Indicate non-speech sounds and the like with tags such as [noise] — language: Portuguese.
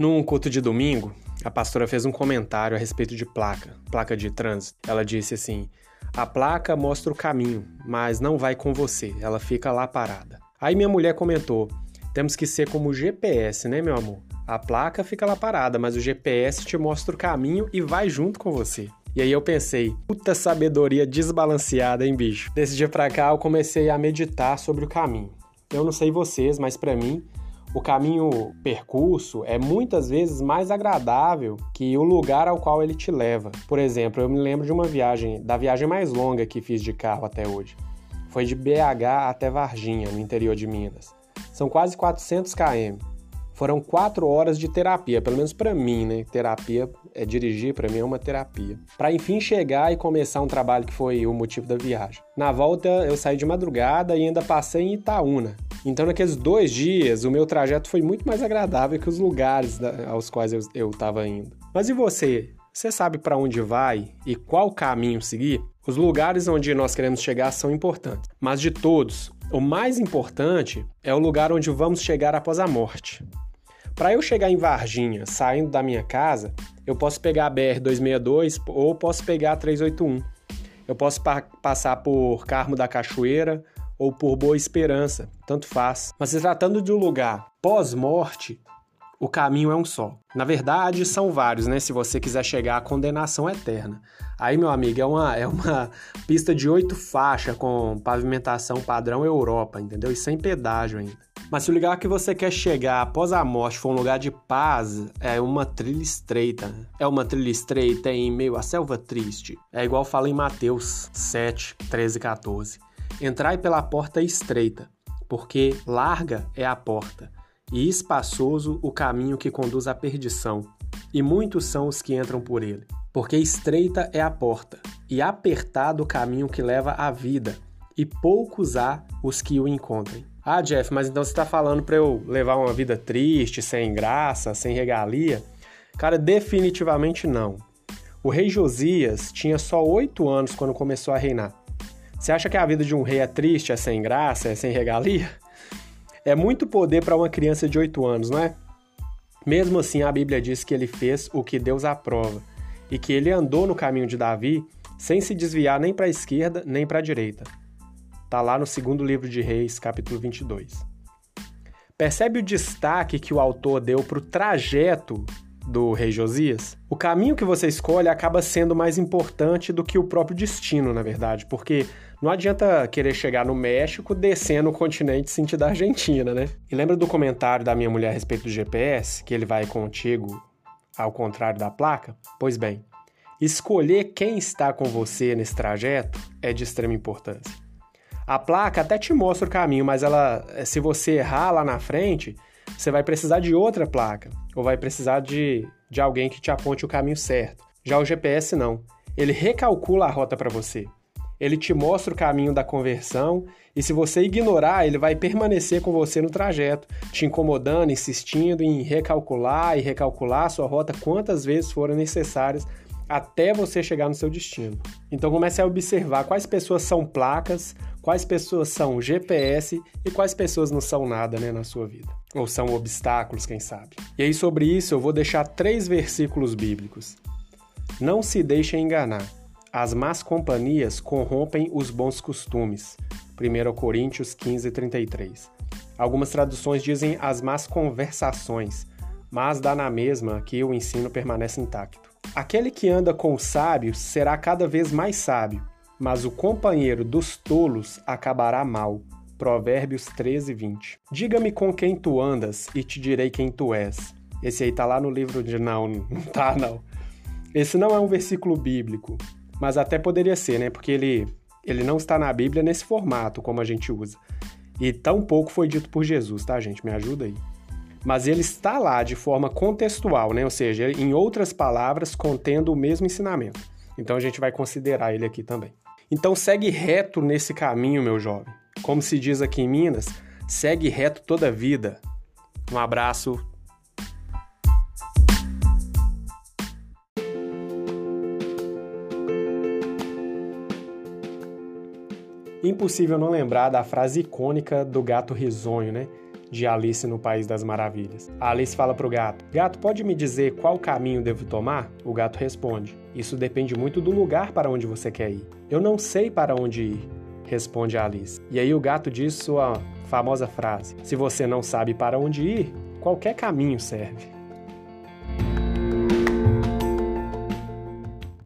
Num culto de domingo, a pastora fez um comentário a respeito de placa, placa de trânsito. Ela disse assim: a placa mostra o caminho, mas não vai com você, ela fica lá parada. Aí minha mulher comentou: temos que ser como o GPS, né, meu amor? A placa fica lá parada, mas o GPS te mostra o caminho e vai junto com você. E aí eu pensei, puta sabedoria desbalanceada, hein, bicho? Desse dia pra cá eu comecei a meditar sobre o caminho. Eu não sei vocês, mas para mim, o caminho percurso é muitas vezes mais agradável que o lugar ao qual ele te leva. Por exemplo, eu me lembro de uma viagem, da viagem mais longa que fiz de carro até hoje. Foi de BH até Varginha, no interior de Minas. São quase 400 km. Foram quatro horas de terapia, pelo menos para mim, né? Terapia é dirigir, para mim é uma terapia. Para enfim chegar e começar um trabalho que foi o motivo da viagem. Na volta eu saí de madrugada e ainda passei em Itaúna, então, naqueles dois dias, o meu trajeto foi muito mais agradável que os lugares aos quais eu estava indo. Mas e você? Você sabe para onde vai e qual caminho seguir? Os lugares onde nós queremos chegar são importantes, mas de todos, o mais importante é o lugar onde vamos chegar após a morte. Para eu chegar em Varginha, saindo da minha casa, eu posso pegar a BR-262 ou posso pegar a 381. Eu posso pa passar por Carmo da Cachoeira, ou por Boa Esperança, tanto faz. Mas se tratando de um lugar pós-morte, o caminho é um só. Na verdade, são vários, né? Se você quiser chegar à condenação eterna. Aí, meu amigo, é uma, é uma [laughs] pista de oito faixas com pavimentação padrão Europa, entendeu? E sem pedágio ainda. Mas se o lugar que você quer chegar após a morte for um lugar de paz, é uma trilha estreita. É uma trilha estreita em meio à selva triste. É igual fala em Mateus 7, 13 e 14. Entrai pela porta estreita, porque larga é a porta, e espaçoso o caminho que conduz à perdição, e muitos são os que entram por ele. Porque estreita é a porta, e apertado o caminho que leva à vida, e poucos há os que o encontrem. Ah, Jeff, mas então você está falando para eu levar uma vida triste, sem graça, sem regalia? Cara, definitivamente não. O rei Josias tinha só oito anos quando começou a reinar. Você acha que a vida de um rei é triste, é sem graça, é sem regalia? É muito poder para uma criança de 8 anos, não é? Mesmo assim, a Bíblia diz que ele fez o que Deus aprova e que ele andou no caminho de Davi sem se desviar nem para a esquerda nem para a direita. Está lá no segundo livro de Reis, capítulo 22. Percebe o destaque que o autor deu para o trajeto do rei Josias, o caminho que você escolhe acaba sendo mais importante do que o próprio destino, na verdade, porque não adianta querer chegar no México descendo o continente sentido da Argentina, né? E lembra do comentário da minha mulher a respeito do GPS, que ele vai contigo ao contrário da placa? Pois bem, escolher quem está com você nesse trajeto é de extrema importância. A placa até te mostra o caminho, mas ela, se você errar lá na frente, você vai precisar de outra placa, ou vai precisar de, de alguém que te aponte o caminho certo. Já o GPS não. Ele recalcula a rota para você ele te mostra o caminho da conversão e se você ignorar, ele vai permanecer com você no trajeto, te incomodando, insistindo em recalcular e recalcular a sua rota quantas vezes forem necessárias até você chegar no seu destino. Então comece a observar quais pessoas são placas, quais pessoas são GPS e quais pessoas não são nada né, na sua vida. Ou são obstáculos, quem sabe. E aí, sobre isso, eu vou deixar três versículos bíblicos. Não se deixe enganar. As más companhias corrompem os bons costumes. 1 Coríntios 15, 33. Algumas traduções dizem as más conversações, mas dá na mesma que o ensino permanece intacto. Aquele que anda com os sábios será cada vez mais sábio, mas o companheiro dos tolos acabará mal. Provérbios 13, 20. Diga-me com quem tu andas e te direi quem tu és. Esse aí tá lá no livro de. Não, [laughs] não tá, não. Esse não é um versículo bíblico, mas até poderia ser, né? Porque ele, ele não está na Bíblia nesse formato como a gente usa. E tão pouco foi dito por Jesus, tá, gente? Me ajuda aí. Mas ele está lá de forma contextual, né? Ou seja, em outras palavras, contendo o mesmo ensinamento. Então a gente vai considerar ele aqui também. Então segue reto nesse caminho, meu jovem. Como se diz aqui em Minas, segue reto toda a vida. Um abraço, Impossível não lembrar da frase icônica do gato risonho, né? de Alice no País das Maravilhas. A Alice fala pro gato: Gato, pode me dizer qual caminho devo tomar? O gato responde: Isso depende muito do lugar para onde você quer ir. Eu não sei para onde ir, responde Alice. E aí o gato diz sua famosa frase: Se você não sabe para onde ir, qualquer caminho serve.